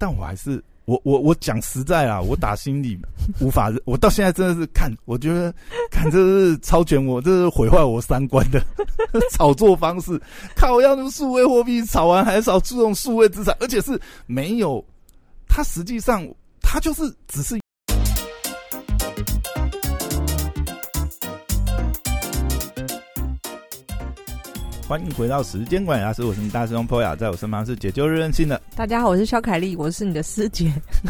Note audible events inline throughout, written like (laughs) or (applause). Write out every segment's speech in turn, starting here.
但我还是我我我讲实在啊，我打心里无法，(laughs) 我到现在真的是看，我觉得看这是超卷我，这是毁坏我三观的 (laughs) 炒作方式。靠，要用数位货币炒完还少注重数位资产，而且是没有，它实际上它就是只是。欢迎回到时间管理大师，我是你大师兄 Poya，在我身旁是解救任性的。大家好，我是肖凯丽，我是你的师姐。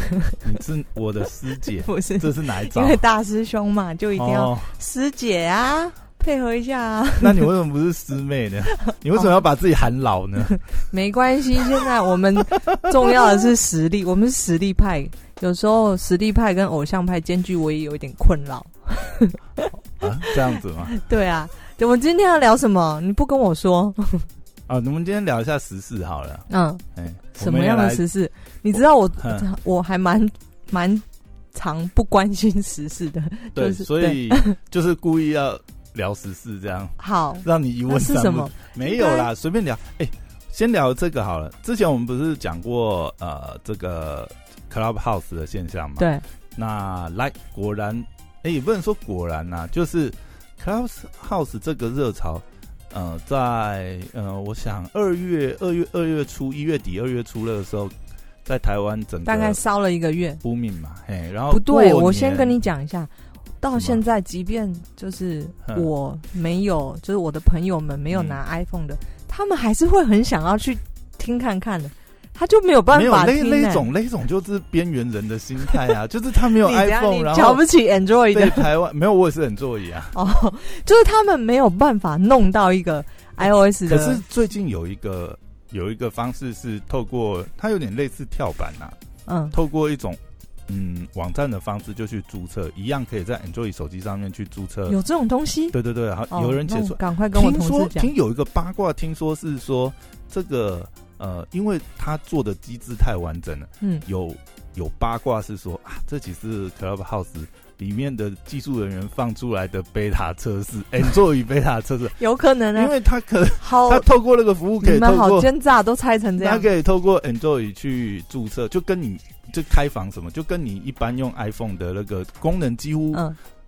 (laughs) 你是我的师姐，(laughs) 不是？这是哪一招？因为大师兄嘛，就一定要师姐啊，配合一下啊。(laughs) 那你为什么不是师妹呢？你为什么要把自己喊老呢？没关系，现在我们重要的是实力，我们是实力派。有时候实力派跟偶像派兼具，我也有一点困扰。啊，这样子吗？对啊。我们今天要聊什么？你不跟我说啊？我们今天聊一下时事好了。嗯，哎，什么样的时事？你知道我我还蛮蛮常不关心时事的。对，所以 (laughs) 就是故意要聊时事，这样好让你疑问是什么？没有啦，随便聊。哎，先聊这个好了。之前我们不是讲过呃这个 Clubhouse 的现象吗？对。那来，果然，哎，也不能说果然呐，就是。Clubhouse 这个热潮，呃，在呃，我想二月、二月、二月初、一月底、二月初的时候，在台湾整大概烧了一个月，不命嘛，嘿，然后不对，我先跟你讲一下，到现在，即便就是我没有，就是我的朋友们没有拿 iPhone 的，他们还是会很想要去听看看的。他就没有办法没有那那种那种就是边缘人的心态啊，(laughs) 就是他没有 iPhone，然后瞧不起 Android 的台湾没有，我也是 Android 啊。(laughs) 哦，就是他们没有办法弄到一个 iOS 的。可是最近有一个有一个方式是透过它有点类似跳板呐，嗯，透过一种嗯网站的方式就去注册，一样可以在 Android 手机上面去注册。有这种东西？对对对，好，有人解说，赶快跟我同事讲。听有一个八卦，听说是说这个。呃，因为他做的机制太完整了，嗯，有有八卦是说啊，这只是 Clubhouse 里面的技术人员放出来的贝塔测试，哎，做于贝塔测试，有可能啊，因为他可好他透过那个服务可以透过奸诈都猜成这样，他可以透过 Android 去注册，就跟你就开房什么，就跟你一般用 iPhone 的那个功能几乎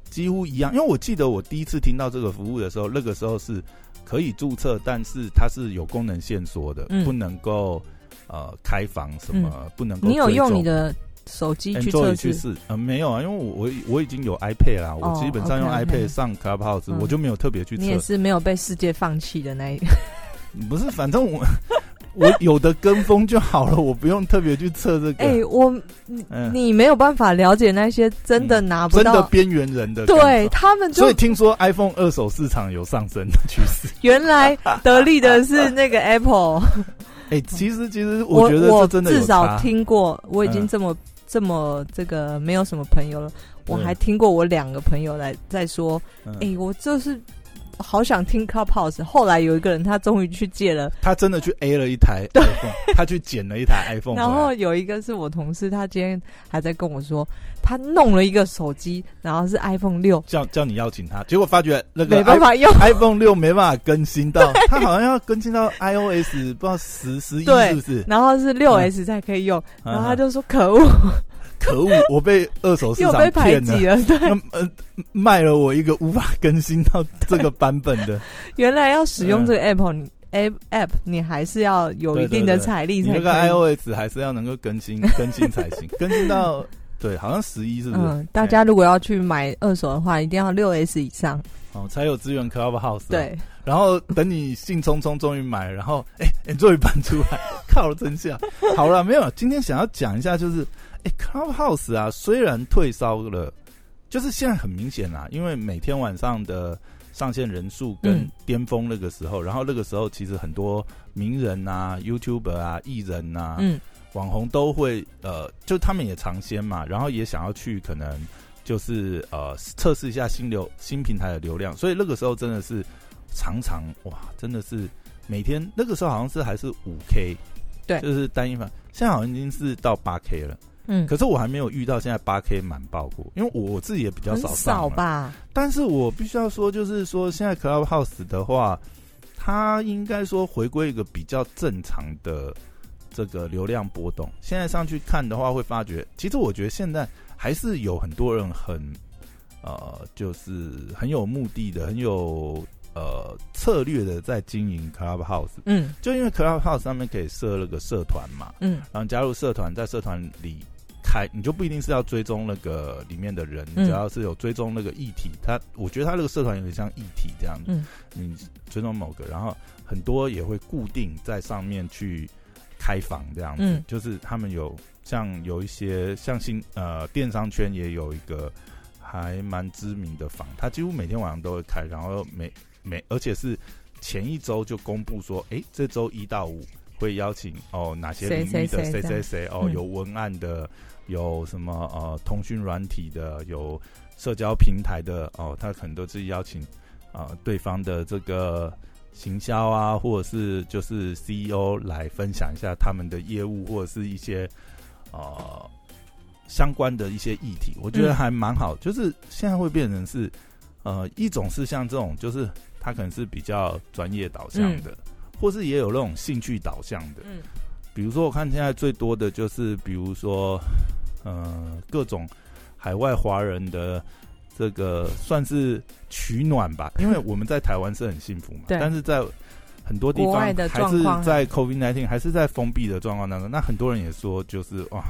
几乎一样。因为我记得我第一次听到这个服务的时候，那个时候是。可以注册，但是它是有功能线索的，不能够呃开房什么，不能够。你有用你的手机去测试？呃，没有啊，因为我我我已经有 iPad 啦，我基本上用 iPad 上 Clubhouse，我就没有特别去测。你也是没有被世界放弃的那一个。(laughs) (laughs) 不是，反正我。我有的跟风就好了，我不用特别去测这个。哎，我你你没有办法了解那些真的拿不到真的边缘人的，对他们。所以听说 iPhone 二手市场有上升的趋势。(laughs) 原来得利的是那个 Apple。(laughs) 哎，其实其实我觉得我真的至少听过，我已经这么这么这个没有什么朋友了，我还听过我两个朋友来在说，哎，我就是。好想听 Clubhouse，后来有一个人他终于去借了，他真的去 A 了一台 iPhone，(laughs) 他去捡了一台 iPhone。然后有一个是我同事，他今天还在跟我说，他弄了一个手机，然后是 iPhone 六，叫叫你邀请他，结果发觉那个没办法用 (laughs) iPhone 六没办法更新到，(laughs) 他好像要更新到 iOS 不知道十十一是不是？然后是六 S 才可以用，然后他就说可恶。可恶！我被二手市场 (laughs) 骗了，对，呃，卖了我一个无法更新到这个版本的。(laughs) 原来要使用这个 App，你 App App 你还是要有一定的财力才。那个 iOS 还是要能够更新 (laughs) 更新才行，更新到对，好像十一是不是？嗯，大家如果要去买二手的话，一定要六 S 以上哦，才有资源 Clubhouse。对，然后等你兴冲冲终于买，然后哎，你终于搬出来，靠真相。好了，没有，今天想要讲一下就是。哎，Clubhouse 啊，虽然退烧了，就是现在很明显啊，因为每天晚上的上线人数跟巅峰那个时候，然后那个时候其实很多名人啊、YouTuber 啊、艺人啊、嗯、网红都会呃，就他们也尝鲜嘛，然后也想要去可能就是呃测试一下新流新平台的流量，所以那个时候真的是常常哇，真的是每天那个时候好像是还是五 K，对，就是单一版，现在好像已经是到八 K 了。嗯，可是我还没有遇到现在八 K 满爆过，因为我自己也比较少少吧。但是我必须要说，就是说现在 Clubhouse 的话，它应该说回归一个比较正常的这个流量波动。现在上去看的话，会发觉，其实我觉得现在还是有很多人很呃，就是很有目的的，很有呃策略的在经营 Clubhouse。嗯，就因为 Clubhouse 上面可以设了个社团嘛，嗯，然后加入社团，在社团里。开你就不一定是要追踪那个里面的人，只要是有追踪那个议题，他我觉得他那个社团有点像议题这样子，你追踪某个，然后很多也会固定在上面去开房这样子，就是他们有像有一些像新呃电商圈也有一个还蛮知名的房，他几乎每天晚上都会开，然后每每而且是前一周就公布说，哎，这周一到五会邀请哦哪些领域的谁谁谁哦有文案的。有什么呃通讯软体的，有社交平台的哦，他可能都是邀请啊对方的这个行销啊，或者是就是 CEO 来分享一下他们的业务或者是一些呃相关的一些议题，我觉得还蛮好。就是现在会变成是呃一种是像这种，就是他可能是比较专业导向的，或是也有那种兴趣导向的。嗯，比如说我看现在最多的就是比如说。呃，各种海外华人的这个算是取暖吧，因为我们在台湾是很幸福嘛，但是在很多地方还是在 COVID nineteen 还是在封闭的状况当中。那很多人也说，就是哇，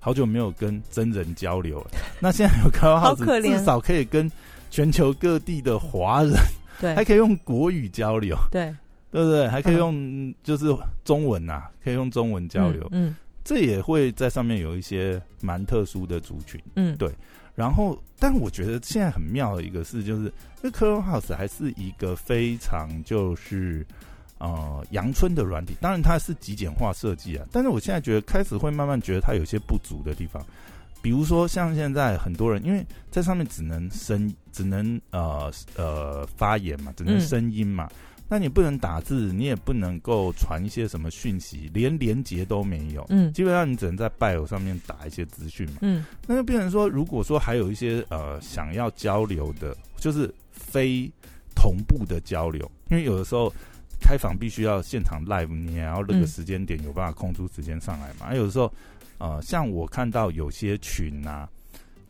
好久没有跟真人交流了。(laughs) 那现在有开号子，至少可以跟全球各地的华人，对，还可以用国语交流，对，对不对？还可以用就是中文呐，可以用中文交流，嗯。这也会在上面有一些蛮特殊的族群，嗯，对。然后，但我觉得现在很妙的一个事就是，因为 Clubhouse 还是一个非常就是呃阳春的软体，当然它是极简化设计啊。但是我现在觉得开始会慢慢觉得它有些不足的地方，比如说像现在很多人因为在上面只能声，只能呃呃发言嘛，只能声音嘛。那你不能打字，你也不能够传一些什么讯息，连连接都没有。嗯，基本上你只能在 bio 上面打一些资讯嘛。嗯，那就变成说，如果说还有一些呃想要交流的，就是非同步的交流，因为有的时候开房必须要现场 live，你也要那个时间点有办法空出时间上来嘛。有的时候，呃，像我看到有些群啊，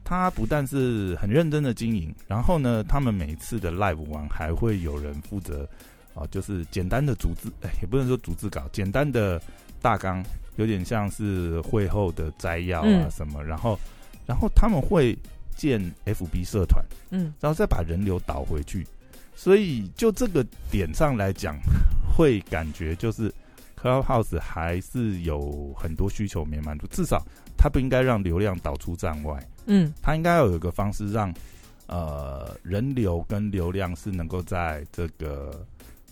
他不但是很认真的经营，然后呢，他们每次的 live 完还会有人负责。啊，就是简单的组织，哎，也不能说组织稿，简单的大纲，有点像是会后的摘要啊什么，然后，然后他们会建 FB 社团，嗯，然后再把人流导回去，所以就这个点上来讲，会感觉就是 Clubhouse 还是有很多需求没满足，至少它不应该让流量导出站外，嗯，它应该要有一个方式让呃人流跟流量是能够在这个。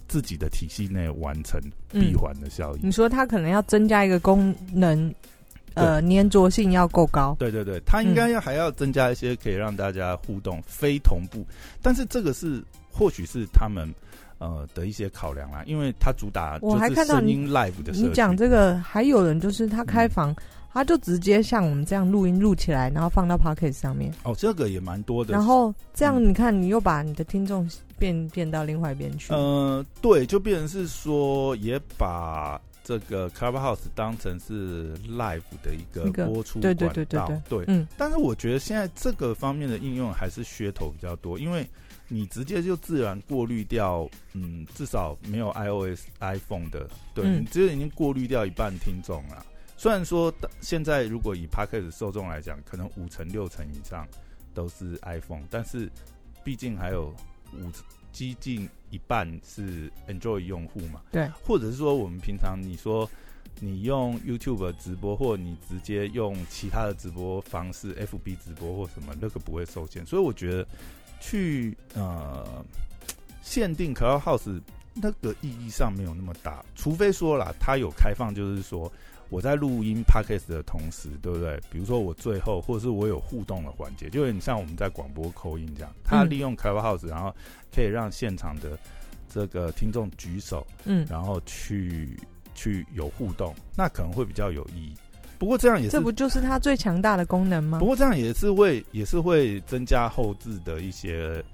自己的体系内完成闭环的效应。你说它可能要增加一个功能，呃，粘着性要够高。对对对，它应该要还要增加一些可以让大家互动非同步，但是这个是或许是他们呃的一些考量啦，因为它主打我还看到声音 live 的。你讲这个还有人就是他开房。他就直接像我们这样录音录起来，然后放到 Pocket 上面。哦，这个也蛮多的。然后这样你看，你又把你的听众变变到另外一边去。呃，对，就变成是说，也把这个 Clubhouse 当成是 Live 的一个播出对对对对对。对，嗯。但是我觉得现在这个方面的应用还是噱头比较多，因为你直接就自然过滤掉，嗯，至少没有 iOS、iPhone 的，对你直接已经过滤掉一半听众了。虽然说现在如果以 p a c k e 受众来讲，可能五成六成以上都是 iPhone，但是毕竟还有五接近一半是 Android 用户嘛。对，或者是说我们平常你说你用 YouTube 直播，或你直接用其他的直播方式，FB 直播或什么，那个不会受限。所以我觉得去呃限定 Clubhouse 那个意义上没有那么大，除非说啦，它有开放，就是说。我在录音 podcast 的同时，对不对？比如说我最后，或者是我有互动的环节，就有点像我们在广播扣音这样。他利用 Clubhouse，然后可以让现场的这个听众举手，嗯，然后去去有互动，那可能会比较有意义。不过这样也是，这不就是它最强大的功能吗？不过这样也是会也是会增加后置的一些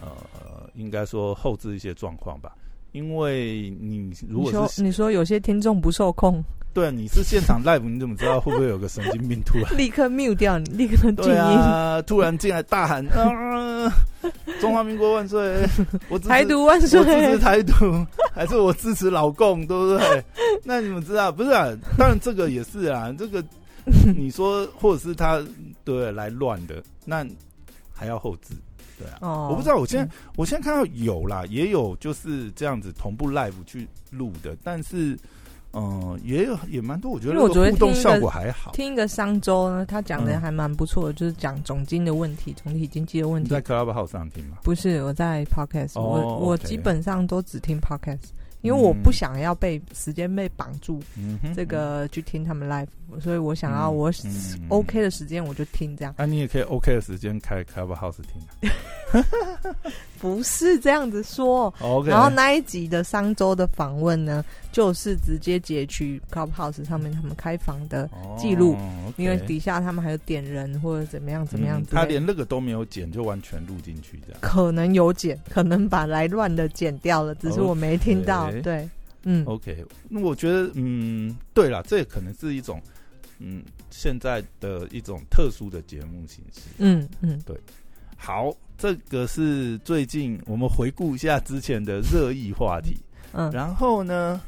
呃，应该说后置一些状况吧。因为你如果说你说有些听众不受控，对，你是现场 live，你怎么知道会不会有个神经病突然 (laughs) 立刻 mute 掉你，立刻静音啊？突然进来大喊啊！中华民国万岁！(laughs) 我台独万岁！我支持台独，还是我支持老共，对不对？(laughs) 那你们知道不是啊？当然这个也是啊，这个你说或者是他对来乱的，那还要后置。对啊，我不知道。我现在我现在看到有啦，也有就是这样子同步 live 去录的，但是嗯，也有也蛮多。我觉得互动效果还好。听一个商周呢，他讲的还蛮不错的，就是讲总经的问题，总体经济的问题。在 Clubhouse 上听吗？不是，我在 Podcast。我我基本上都只听 Podcast。因为我不想要被时间被绑住，这个去听他们 live，所以我想要我 OK 的时间我就听这样。那你也可以 OK 的时间开 Clubhouse 听。(laughs) 不是这样子说。OK。然后那一集的商周的访问呢，就是直接截取 Clubhouse 上面他们开房的记录，因为底下他们还有点人或者怎么样怎么样。他连那个都没有剪，就完全录进去这样。可能有剪，(laughs) 可能把来乱的剪掉了，只是我没听到。对，嗯，OK，那我觉得，嗯，对了，这可能是一种，嗯，现在的一种特殊的节目形式，嗯嗯，对，好，这个是最近我们回顾一下之前的热议话题，嗯，然后呢，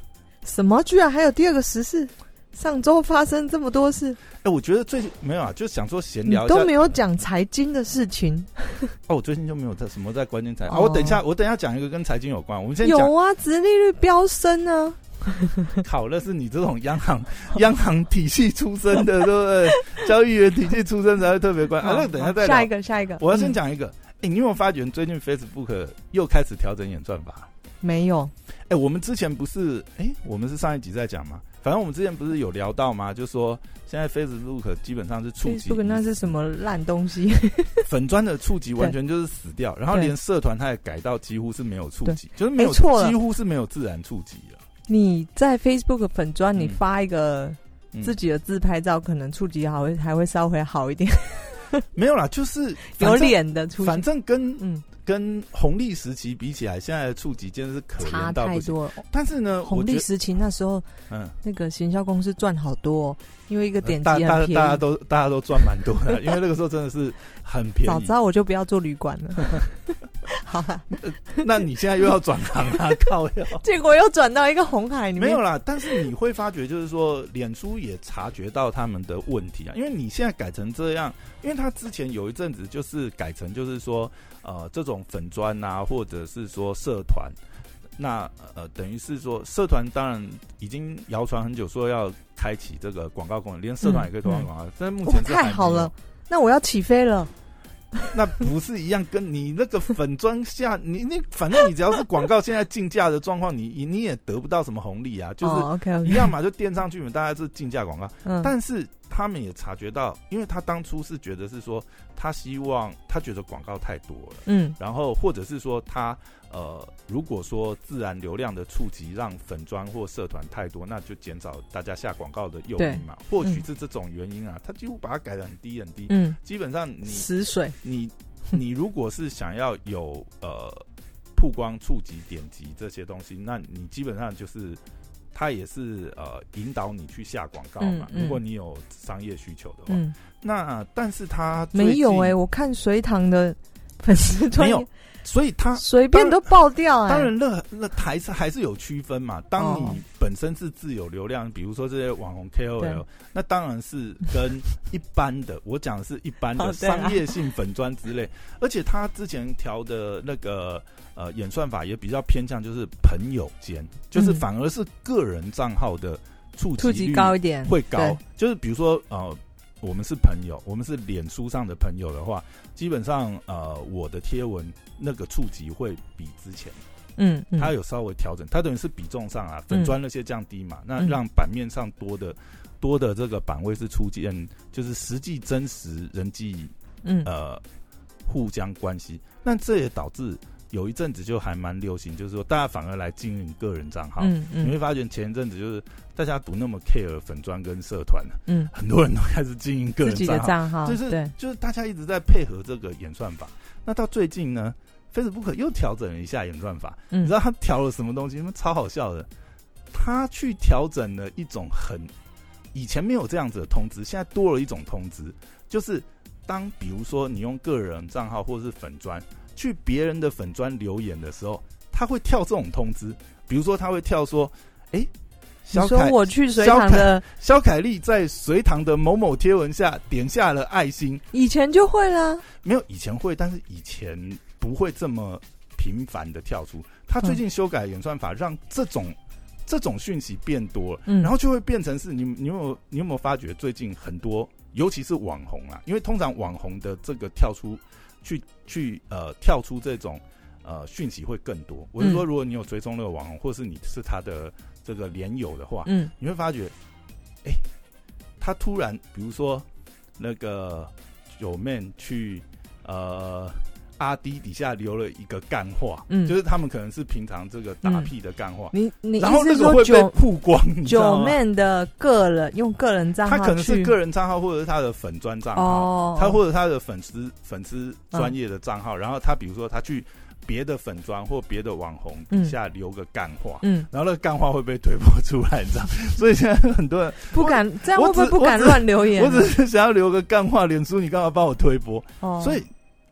什么居然还有第二个时事？上周发生这么多事，哎，我觉得最近没有啊，就想说闲聊，都没有讲财经的事情。(laughs) 哦，我最近就没有在什么在关键财啊。我等一下，我等一下讲一个跟财经有关。我们先有啊，殖利率飙升呢。(laughs) 考的是你这种央行 (laughs) 央行体系出身的，对不对？交易员体系出身才会特别关。啊，那等一下再下一个，下一个。我要先讲一个。哎，你有没有发觉最近 Facebook 又开始调整演算法？没有。哎，我们之前不是哎，我们是上一集在讲吗？反正我们之前不是有聊到吗？就说现在 Facebook 基本上是触及，那是什么烂东西？(laughs) 粉砖的触及完全就是死掉，然后连社团它也改到几乎是没有触及，就是没有错，几乎是没有自然触及了。你在 Facebook 粉砖，你发一个自己的自拍照，可能触及还会还会稍微好一点。(laughs) 没有啦，就是 (laughs) 有脸的触，反正跟嗯。跟红利时期比起来，现在的触及真的是可怜到不行。但是呢，红利时期那时候，嗯，那个行销公司赚好多，因为一个点击大大大家都大家都赚蛮多的，(laughs) 因为那个时候真的是很便宜。早知道我就不要做旅馆了。(laughs) 好吧，那你现在又要转行啊？(laughs) 靠！结果又转到一个红海里面。没有啦，但是你会发觉，就是说，脸书也察觉到他们的问题啊，因为你现在改成这样，因为他之前有一阵子就是改成，就是说。呃，这种粉砖啊，或者是说社团，那呃，等于是说社团当然已经谣传很久，说要开启这个广告功能，连社团也可以投放广告，但目前太好了，那我要起飞了。那不是一样？跟你那个粉砖下，你你反正你只要是广告，现在竞价的状况，你你也得不到什么红利啊，就是一样嘛，就垫上去嘛，大家是竞价广告。嗯，但是他们也察觉到，因为他当初是觉得是说，他希望他觉得广告太多了，嗯，然后或者是说他呃，如果说自然流量的触及让粉砖或社团太多，那就减少大家下广告的诱因嘛，或许是这种原因啊，他几乎把它改的很低很低，嗯，基本上你死水。你你如果是想要有呃曝光、触及、点击这些东西，那你基本上就是它也是呃引导你去下广告嘛。如果你有商业需求的话，那但是它没有哎，我看隋唐的粉丝没有。所以它随便都爆掉。当然，那那还是还是有区分嘛。当你本身是自有流量，比如说这些网红 KOL，那当然是跟一般的，我讲的是一般的 (laughs) 商业性粉砖之类。(laughs) 而且他之前调的那个呃演算法也比较偏向，就是朋友间，就是反而是个人账号的触及率高一点，会高。就是比如说呃。我们是朋友，我们是脸书上的朋友的话，基本上呃，我的贴文那个触及会比之前，嗯，它有稍微调整，它等于是比重上啊，粉砖那些降低嘛，那让版面上多的多的这个版位是出现，就是实际真实人际，嗯，呃，互相关系，那这也导致。有一阵子就还蛮流行，就是说大家反而来经营个人账号。嗯嗯，你会发觉前一阵子就是大家不那么 care 粉砖跟社团嗯，很多人都开始经营个人账号，账号，就是就是大家一直在配合这个演算法。那到最近呢 Facebook 又调整了一下演算法，你知道他调了什么东西？吗？超好笑的，他去调整了一种很以前没有这样子的通知，现在多了一种通知，就是当比如说你用个人账号或者是粉砖去别人的粉砖留言的时候，他会跳这种通知，比如说他会跳说，哎。你说我去隋唐的肖凯丽在隋唐的某某贴文下点下了爱心，以前就会了，没有以前会，但是以前不会这么频繁的跳出。他最近修改演算法，让这种这种讯息变多了，然后就会变成是你你有你有没有发觉最近很多，尤其是网红啊，因为通常网红的这个跳出去去呃跳出这种呃讯息会更多。我是说，如果你有追踪那个网红，或是你是他的。这个连友的话，嗯，你会发觉，哎，他突然，比如说那个九面去呃阿迪底下留了一个干话，嗯，就是他们可能是平常这个打屁的干话，你你然后那个会被曝光，九妹的个人用个人账号，他可能是个人账号，或者是他的粉专账号，他或者他的粉丝粉丝专业的账号，然后他比如说他去。别的粉专或别的网红底下留个干话，嗯，然后那个干话会被推播出来，你知道？(laughs) 所以现在很多人不敢这样，会不会不敢乱留言？我只是想要留个干话，脸书你干嘛帮我推播？哦，所以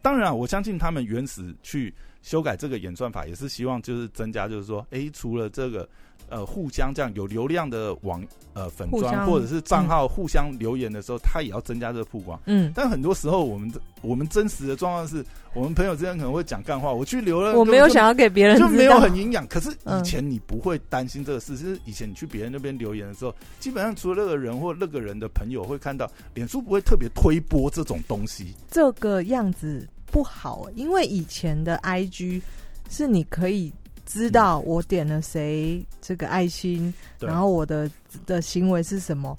当然，我相信他们原始去修改这个演算法，也是希望就是增加，就是说，哎，除了这个。呃，互相这样有流量的网呃粉砖或者是账号互相留言的时候，他也要增加这个曝光。嗯，但很多时候我们我们真实的状况是，我们朋友之间可能会讲干话，我去留了，我没有想要给别人就没有很营养。可是以前你不会担心这个事，是以前你去别人那边留言的时候，基本上除了那个人或那个人的朋友会看到，脸书不会特别推播这种东西。这个样子不好，因为以前的 IG 是你可以。知道我点了谁这个爱心，然后我的的行为是什么，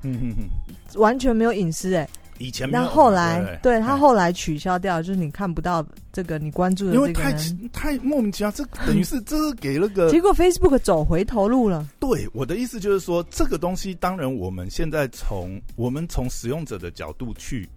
完全没有隐私哎。以前那后来对他后来取消掉，就是你看不到这个你关注的，因为太太莫名其妙，这等于是 (laughs) 这是给了个结果，Facebook 走回头路了。对我的意思就是说，这个东西当然我们现在从我们从使用者的角度去。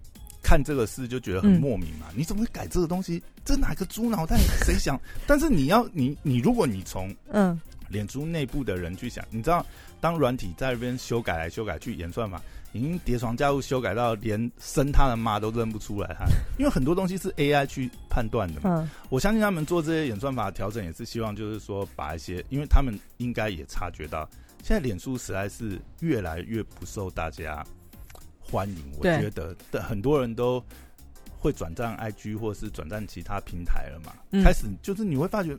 看这个事就觉得很莫名嘛？你怎么会改这个东西？这哪个猪脑袋？谁想？(laughs) 但是你要你你，如果你从嗯脸书内部的人去想，你知道，当软体在那边修改来修改去演算法，已经叠床架屋修改到连生他的妈都认不出来他，因为很多东西是 AI 去判断的嘛。嗯，我相信他们做这些演算法调整，也是希望就是说把一些，因为他们应该也察觉到，现在脸书实在是越来越不受大家。欢迎，我觉得的很多人都会转战 IG 或者是转战其他平台了嘛。开始就是你会发觉，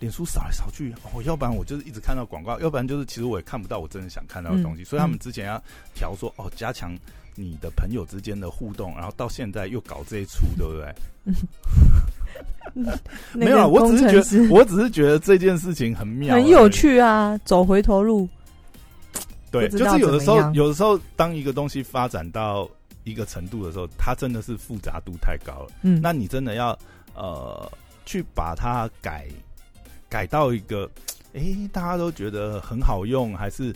脸书扫来扫去，哦，要不然我就是一直看到广告，要不然就是其实我也看不到我真的想看到的东西。所以他们之前要调说，哦，加强你的朋友之间的互动，然后到现在又搞这一出，对不对？(laughs) 没有，我只是觉得，我只是觉得这件事情很妙，很有趣啊，走回头路。对，就是有的时候，有的时候，当一个东西发展到一个程度的时候，它真的是复杂度太高了。嗯，那你真的要呃去把它改改到一个，哎，大家都觉得很好用，还是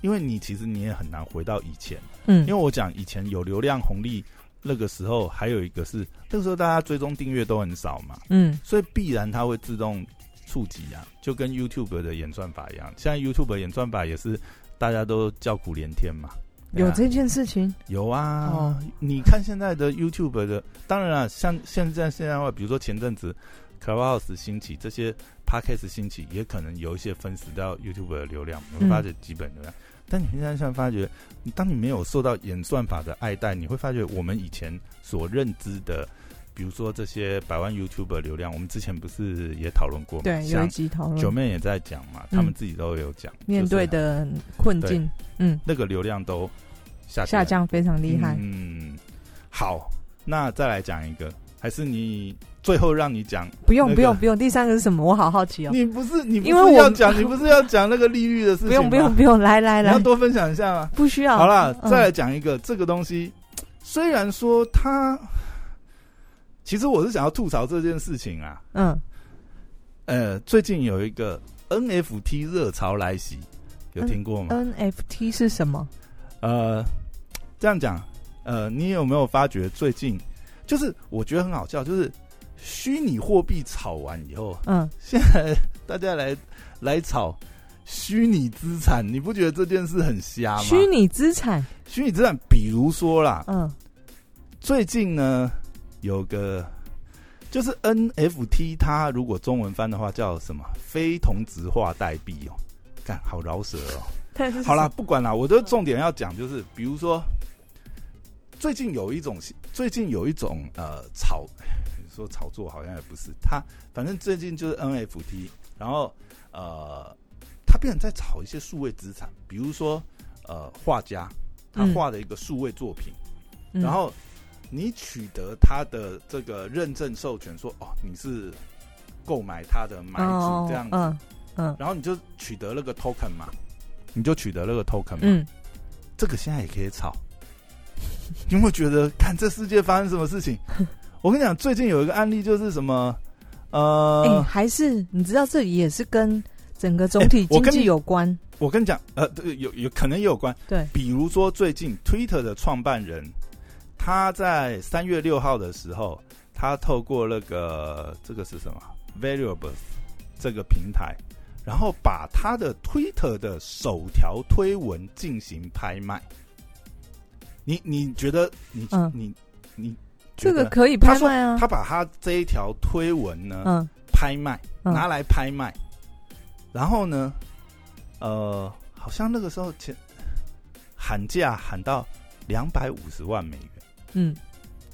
因为你其实你也很难回到以前。嗯，因为我讲以前有流量红利那个时候，还有一个是那个时候大家追踪订阅都很少嘛。嗯，所以必然它会自动触及啊，就跟 YouTube 的演算法一样。现在 YouTube 演算法也是。大家都叫苦连天嘛，有这件事情有啊。你看现在的 YouTube 的，当然啊，像现在现在话，比如说前阵子 Clubhouse 兴起，这些 Podcast 兴起，也可能有一些分食到 YouTube 的流量，会发觉基本流量。但你现在现在发觉，当你没有受到演算法的爱戴，你会发觉我们以前所认知的。比如说这些百万 YouTube 流量，我们之前不是也讨论过吗？对，有一集讨论，九妹也在讲嘛，他们自己都有讲面对的困境，嗯，那个流量都下下降非常厉害。嗯，好，那再来讲一个，还是你最后让你讲？不用不用不用，第三个是什么？我好好奇哦。你不是你，因为我要讲，你不是要讲那个利率的事情？不用不用不用，来来来，要多分享一下吗？不需要。好了，再来讲一个这个东西，虽然说它。其实我是想要吐槽这件事情啊。嗯。呃，最近有一个 NFT 热潮来袭，有听过吗？NFT 是什么？呃，这样讲，呃，你有没有发觉最近，就是我觉得很好笑，就是虚拟货币炒完以后，嗯，现在大家来来炒虚拟资产，你不觉得这件事很瞎吗？虚拟资产，虚拟资产，比如说啦，嗯，最近呢有个就是 NFT，它如果中文翻的话叫什么？非同质化代币哦，看好饶舌哦。好啦，不管啦，我的重点要讲就是，比如说最近有一种，最近有一种呃炒。说炒作好像也不是，他反正最近就是 NFT，然后呃，他变成在炒一些数位资产，比如说呃，画家他画的一个数位作品，然后你取得他的这个认证授权，说哦你是购买他的买主这样子，嗯，然后你就取得那个 token 嘛，你就取得那个 token 嘛，这个现在也可以炒，(laughs) 你有没有觉得看这世界发生什么事情？(laughs) 我跟你讲，最近有一个案例，就是什么，呃，还是你知道，这也是跟整个总体经济有关。我跟你讲，呃，有有可能也有关。对，比如说最近 Twitter 的创办人，他在三月六号的时候，他透过那个这个是什么 Variables 这个平台，然后把他的 Twitter 的首条推文进行拍卖。你你觉得你你你？这个可以拍卖啊！他把他这一条推文呢，嗯，拍卖，拿来拍卖，然后呢，呃，好像那个时候前喊价喊到两百五十万美元。嗯，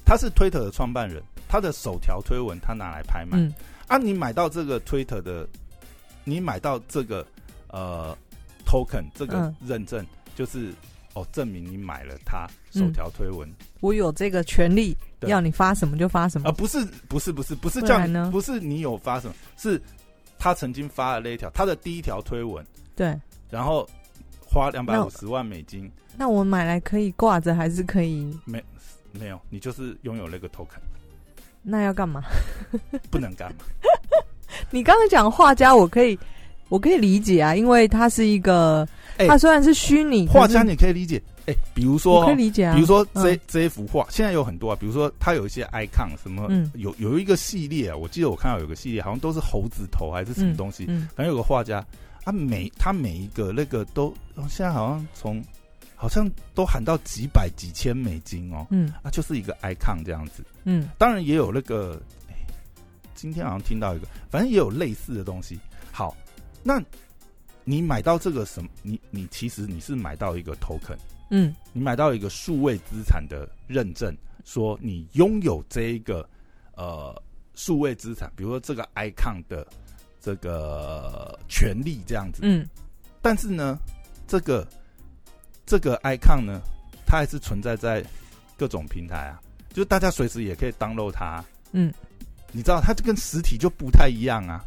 他是 Twitter 的创办人，他的首条推文他拿来拍卖。嗯，啊，你买到这个 Twitter 的，你买到这个呃 token 这个认证，就是哦，证明你买了他首条推文。我有这个权利。要你发什么就发什么，啊，不是不是不是不是这样，不是你有发什么，是他曾经发的那一条，他的第一条推文，对，然后花两百五十万美金，那我买来可以挂着还是可以？没没有，你就是拥有那个 token，那要干嘛？(laughs) 不能干嘛？你刚才讲画家，我可以我可以理解啊，因为他是一个，他虽然是虚拟画家，你可以理解。哎，比如说，可以理解啊。比如说这这一幅画，现在有很多啊。比如说，它有一些 icon，什么有有一个系列啊。我记得我看到有个系列，好像都是猴子头还是什么东西。反正有个画家，他每他每一个那个都现在好像从好像都喊到几百几千美金哦。嗯，啊，就是一个 icon 这样子。嗯，当然也有那个，今天好像听到一个，反正也有类似的东西。好，那你买到这个什么？你你其实你是买到一个 token。嗯，你买到一个数位资产的认证，说你拥有这一个呃数位资产，比如说这个 icon 的这个权利这样子。嗯，但是呢，这个这个 icon 呢，它还是存在在各种平台啊，就是大家随时也可以 download 它。嗯，你知道，它就跟实体就不太一样啊，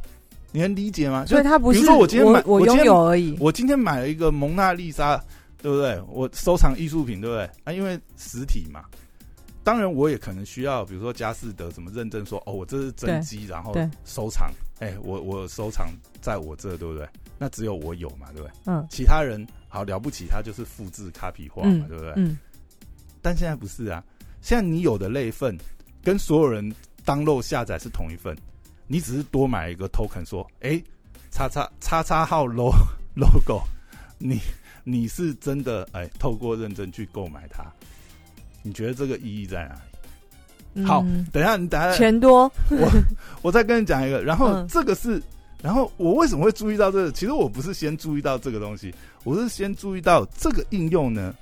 你能理解吗？所以它不是说我今天买，我拥有而已。我今天买了一个蒙娜丽莎。对不对？我收藏艺术品，对不对？啊，因为实体嘛，当然我也可能需要，比如说佳士得什么认证，说哦，我这是真机，然后收藏。哎，我我收藏在我这，对不对？那只有我有嘛，对不对？嗯。其他人好了不起，它就是复制、卡皮化嘛，对不对？嗯。但现在不是啊，现在你有的那份跟所有人当漏下载是同一份，你只是多买一个 token，说哎，叉叉叉叉号 logo (laughs) logo，你。你是真的哎，透过认证去购买它，你觉得这个意义在哪里？好，等一下你等下钱多，我我再跟你讲一个。然后这个是，然后我为什么会注意到这个？其实我不是先注意到这个东西，我是先注意到这个应用呢。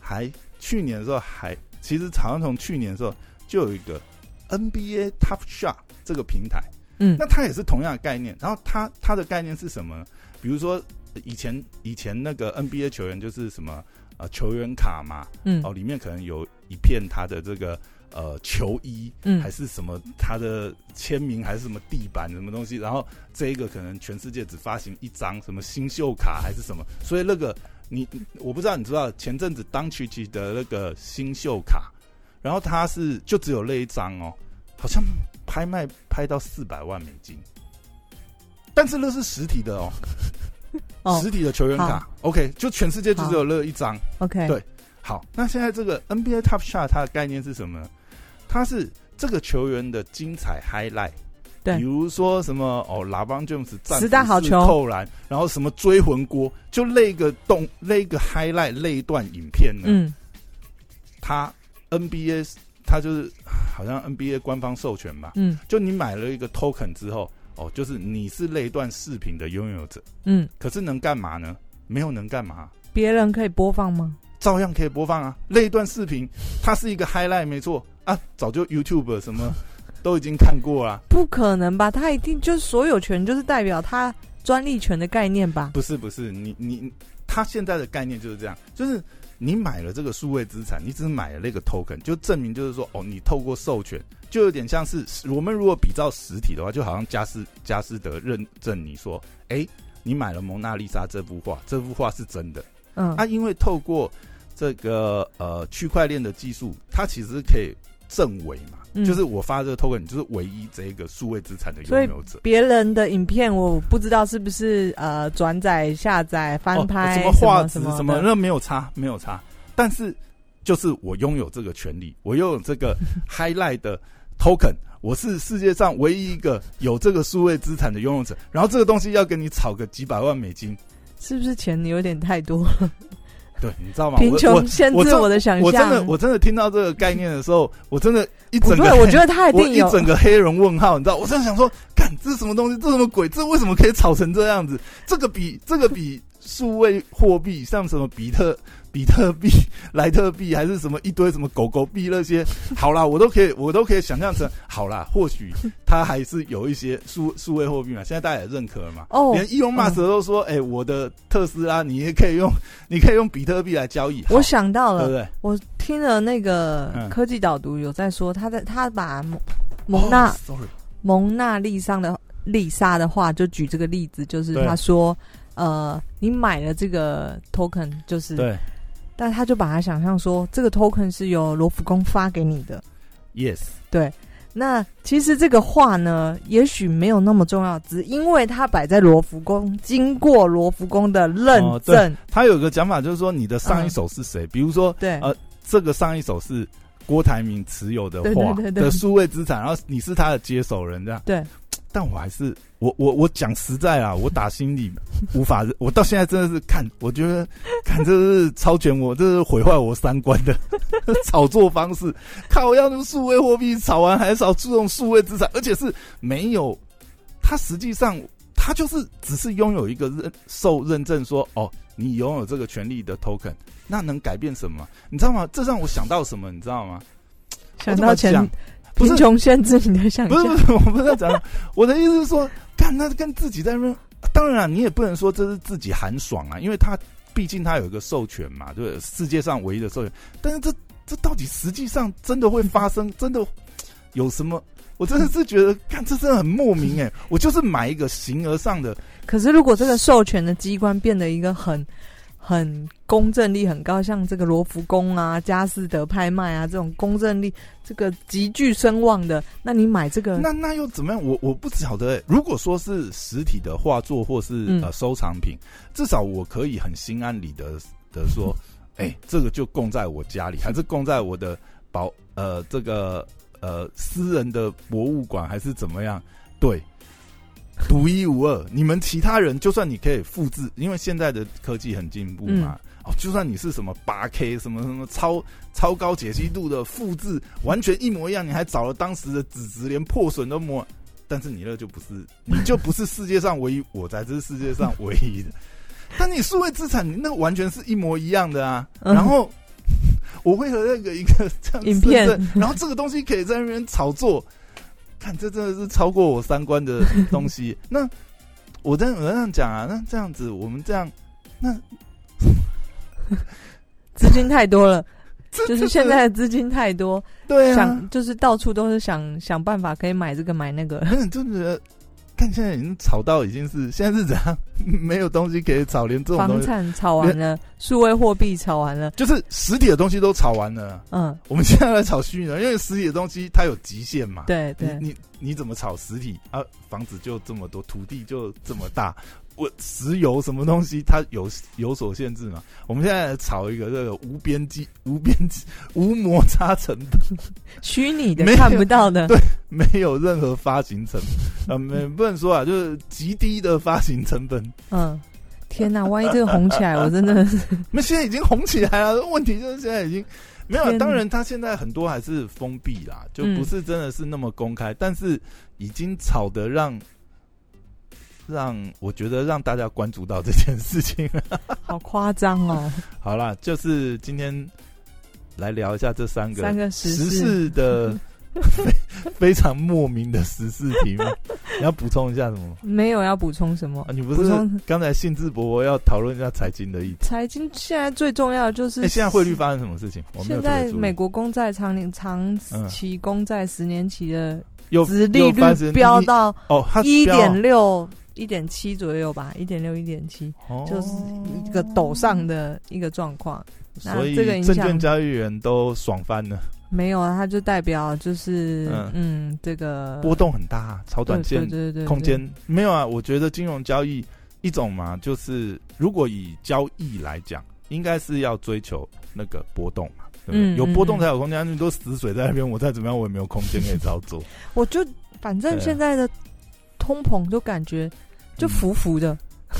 还去年的时候，还其实好像从去年的时候就有一个 NBA Top Shot 这个平台，嗯，那它也是同样的概念。然后它它的概念是什么？比如说。以前以前那个 NBA 球员就是什么呃球员卡嘛，嗯，哦里面可能有一片他的这个呃球衣，嗯，还是什么他的签名，还是什么地板什么东西，然后这一个可能全世界只发行一张什么新秀卡还是什么，所以那个你我不知道你知道前阵子当曲奇的那个新秀卡，然后他是就只有那一张哦，好像拍卖拍到四百万美金，但是那是实体的哦。实体的球员卡，OK，就全世界就只有那一张，OK，对，好，那现在这个 NBA Top Shot 它的概念是什么？它是这个球员的精彩 highlight，对，比如说什么哦，拉邦詹姆斯十大好球扣篮，然后什么追魂锅，就那个动那个 highlight 那一段影片呢，嗯，他 NBA 他就是好像 NBA 官方授权吧，嗯，就你买了一个 token 之后，哦，就是你是那一段视频的拥有者，嗯，可是能干嘛呢？没有能干嘛？别人可以播放吗？照样可以播放啊！那一段视频，它是一个 highlight，没错啊，早就 YouTube 什么都已经看过了。(laughs) 不可能吧？他一定就是所有权，就是代表他专利权的概念吧？不是不是，你你他现在的概念就是这样，就是你买了这个数位资产，你只是买了那个 token，就证明就是说，哦，你透过授权，就有点像是我们如果比照实体的话，就好像加斯加斯德认证你说，哎，你买了蒙娜丽莎这幅画，这幅画是真的。嗯，啊，因为透过这个呃区块链的技术，它其实可以证伪嘛，就是我发这个 token，你就是唯一这一个数位资产的拥有者。别人的影片我不知道是不是呃转载、下载、翻拍什么画质什么，那没有差，没有差。但是就是我拥有这个权利，我拥有这个 (laughs) highlight 的 token，我是世界上唯一一个有这个数位资产的拥有者。然后这个东西要跟你炒个几百万美金，是不是钱有点太多了？对，你知道吗？贫穷限制我的想象。我真的，我真的听到这个概念的时候，我真的一整个，我觉得他一定有一整个黑人问号。你知道，我真的想说，干这是什么东西？这什么鬼？这为什么可以炒成这样子？这个比这个比数位货币，像什么比特。比特币、(laughs) 莱特币还是什么一堆什么狗狗币那些，好啦，我都可以，我都可以想象成好啦。或许它还是有一些数数位货币嘛，现在大家也认可了嘛。哦，连伊隆马斯都说：“哎，我的特斯拉你也可以用，你可以用比特币来交易。”我想到了，对不对？我听了那个科技导读有在说，他在他把蒙蒙娜蒙娜丽莎的丽莎的话就举这个例子，就是他说：“呃，你买了这个 token，就是对。”但他就把它想象说，这个 token 是由罗浮宫发给你的。Yes，对。那其实这个画呢，也许没有那么重要，只因为它摆在罗浮宫，经过罗浮宫的认证。他有个讲法，就是说你的上一手是谁？比如说，对，呃，这个上一手是郭台铭持有的画的数位资产，然后你是他的接手人，这样。对。但我还是我我我讲实在啊，(laughs) 我打心里无法，我到现在真的是看，我觉得看这是超前我，这是毁坏我三观的 (laughs) 炒作方式。看我要用数位货币炒完，还少注重数位资产，而且是没有，它实际上它就是只是拥有一个认受认证，说哦，你拥有这个权利的 token，那能改变什么？你知道吗？这让我想到什么？你知道吗？想到钱。贫穷限制你的想象，不是不是，我不是在讲。(laughs) 我的意思是说，看那跟自己在那，当然你也不能说这是自己寒爽啊，因为他毕竟他有一个授权嘛，对，世界上唯一的授权。但是这这到底实际上真的会发生？(laughs) 真的有什么？我真的是觉得，看这真的很莫名哎！(laughs) 我就是买一个形而上的。可是如果这个授权的机关变得一个很。很公正力很高，像这个罗浮宫啊、佳士得拍卖啊这种公正力这个极具声望的，那你买这个，那那又怎么样？我我不晓得。如果说是实体的画作或是呃收藏品，至少我可以很心安理得的说，(laughs) 哎，这个就供在我家里，还是供在我的保呃这个呃私人的博物馆，还是怎么样？对。独一无二，你们其他人就算你可以复制，因为现在的科技很进步嘛。哦，就算你是什么八 K 什么什么超超高解析度的复制，完全一模一样，你还找了当时的纸质，连破损都没。但是你那就不是，你就不是世界上唯一，我才是世界上唯一的。(laughs) 但你数位资产，你那完全是一模一样的啊。然后 (laughs) 我会和那个一个这样影片，然后这个东西可以在那边炒作。看，这真的是超过我三观的东西。(laughs) 那我这样我这样讲啊，那这样子我们这样，那 (laughs) 资金太多了，(laughs) 就是现在的资金太多，对啊，想就是到处都是想想办法可以买这个买那个，真的。看，现在已经炒到已经是现在是怎样？(laughs) 没有东西可以炒，连这种房产炒完了，数位货币炒完了，就是实体的东西都炒完了。嗯，我们现在来炒虚拟的，因为实体的东西它有极限嘛。对对，你你怎么炒实体啊？房子就这么多，土地就这么大，我石油什么东西它有有所限制嘛？我们现在炒一个这个无边际、无边际、无摩擦成本，虚拟的看不到的，对，没有任何发行成本，呃，没不能说啊，就是极低的发行成本。嗯，天哪，万一这个红起来，我真的是，(laughs) 那现在已经红起来了。问题就是现在已经没有，当然它现在很多还是封闭啦，就不是真的是那么公开，但是已经炒得让。让我觉得让大家关注到这件事情，(laughs) 好夸张哦！(laughs) 好啦，就是今天来聊一下这三个三个时事的 (laughs) 非常莫名的时事题目。你要补充一下什么？没有要补充什么？你不是刚才兴致勃勃要讨论一下财经的议题？财经现在最重要的就是，哎，现在汇率发生什么事情？现在美国公债长年长期公债十年期的又利率飙到哦一点六。一点七左右吧，一点六、一点七，就是一个陡上的一个状况。所以证券交易员都爽翻了。没有啊，它就代表就是嗯，嗯这个波动很大，超短线，对对对，空间没有啊。我觉得金融交易一种嘛，就是如果以交易来讲，应该是要追求那个波动嘛，嗯，有波动才有空间。你都死水在那边，我再怎么样我也没有空间可以操作。我就反正现在的。通膨就感觉就浮浮的，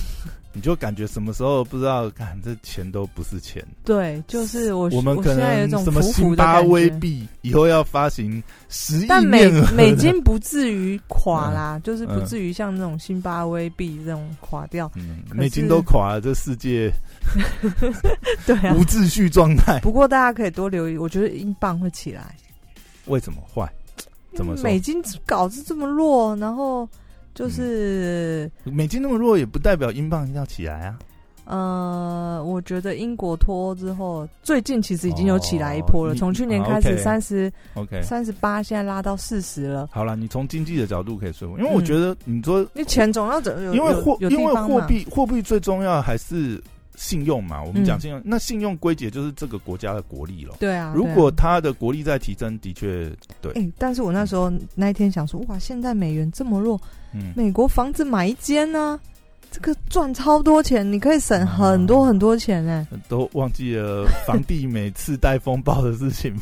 (laughs) 你就感觉什么时候不知道，看这钱都不是钱。对，就是我我们可能什么新巴威币以后要发行十亿，但美美金不至于垮啦，就是不至于像那种新巴威币这种垮掉。美金都垮了，这世界 (laughs) 对啊，无秩序状态。不过大家可以多留意，我觉得英镑会起来。为什么坏？怎么说？美金搞是这么弱，然后。就是美金那么弱，也不代表英镑一定要起来啊。呃，我觉得英国脱欧之后，最近其实已经有起来一波了。从去年开始，三十，OK，三十八，现在拉到四十了。好了，你从经济的角度可以说服，因为我觉得你说，你钱总要怎？因为货，因为货币，货币最重要还是信用嘛。我们讲信用，那信用归结就是这个国家的国力了。对啊，如果它的国力在提升，的确对。哎，但是我那时候那一天想说，哇，现在美元这么弱。美国房子买一间呢，这个赚超多钱，你可以省很多很多钱哎。都忘记了房地每次带风暴的事情吗？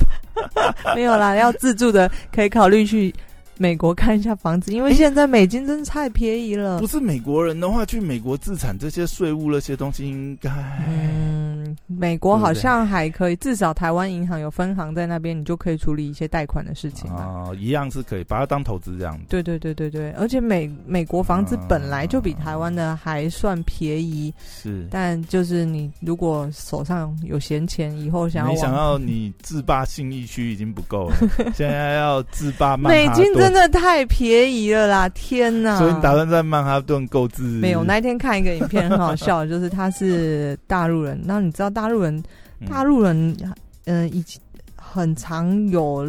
(laughs) 没有啦，要自住的可以考虑去。美国看一下房子，因为现在美金真的太便宜了。不是美国人的话，去美国自产这些税务那些东西，应该嗯，美国好像还可以，至少台湾银行有分行在那边，你就可以处理一些贷款的事情啊，一样是可以把它当投资这样。对对对对对，而且美美国房子本来就比台湾的还算便宜，是，但就是你如果手上有闲钱，以后想要，没想到你自霸信义区已经不够了，(laughs) 现在要自霸美金真的太便宜了啦！天哪！所以你打算在曼哈顿购置？没有，那一天看一个影片很好笑，就是他是大陆人。那你知道大陆人？大陆人嗯，以前很常有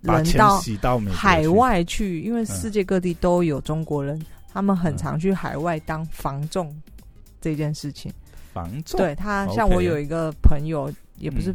人到海外去，因为世界各地都有中国人，他们很常去海外当房仲这件事情。房仲？对他，像我有一个朋友，也不是，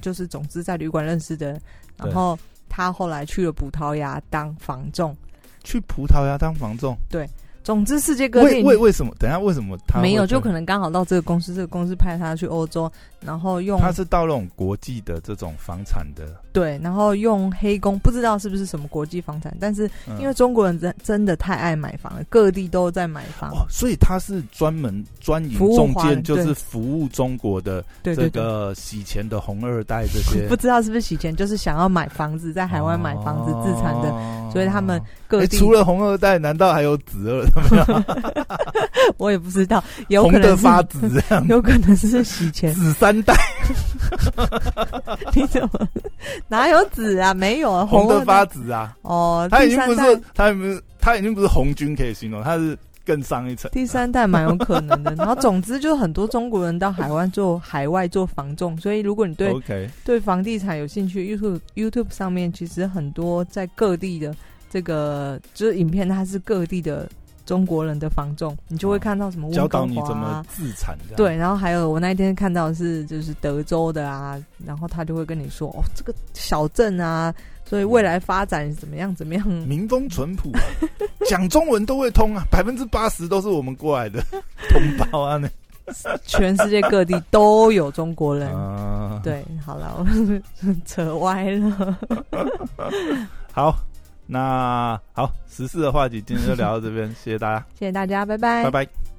就是总之在旅馆认识的，然后。他后来去了葡萄牙当房仲，去葡萄牙当房仲，对。总之，世界各地为为什么？等下为什么他没有？就可能刚好到这个公司，这个公司派他去欧洲，然后用他是到那种国际的这种房产的对，然后用黑工，不知道是不是什么国际房产，但是因为中国人真真的太爱买房了，各地都在买房，所以他是专门专营中间，就是服务中国的这个洗钱的红二代这些，不知道是不是洗钱，就是想要买房子，在海外买房子自产的，所以他们各地除了红二代，难道还有子二？(laughs) 我也不知道，有可能发紫 (laughs) 这样，有可能是洗钱紫三代。(laughs) 你怎么哪有紫啊？没有啊，红的发紫啊！哦，他已经不是他已经他已经不是红军可以形容，他是更上一层。第三代蛮有可能的。然后总之，就很多中国人到海外做海外做房仲，所以如果你对对房地产有兴趣，YouTube YouTube 上面其实很多在各地的这个就是影片，它是各地的。中国人的房仲，你就会看到什么教导你怎么自产。对，然后还有我那一天看到是就是德州的啊，然后他就会跟你说哦，这个小镇啊，所以未来发展怎么样怎么样，民风淳朴，(laughs) 讲中文都会通啊，百分之八十都是我们过来的 (laughs) 同胞啊，那全世界各地都有中国人。对，好了，我 (laughs) 扯歪了。好。那好，十四的话题今天就聊到这边，谢谢大家，谢谢大家，拜拜，拜拜。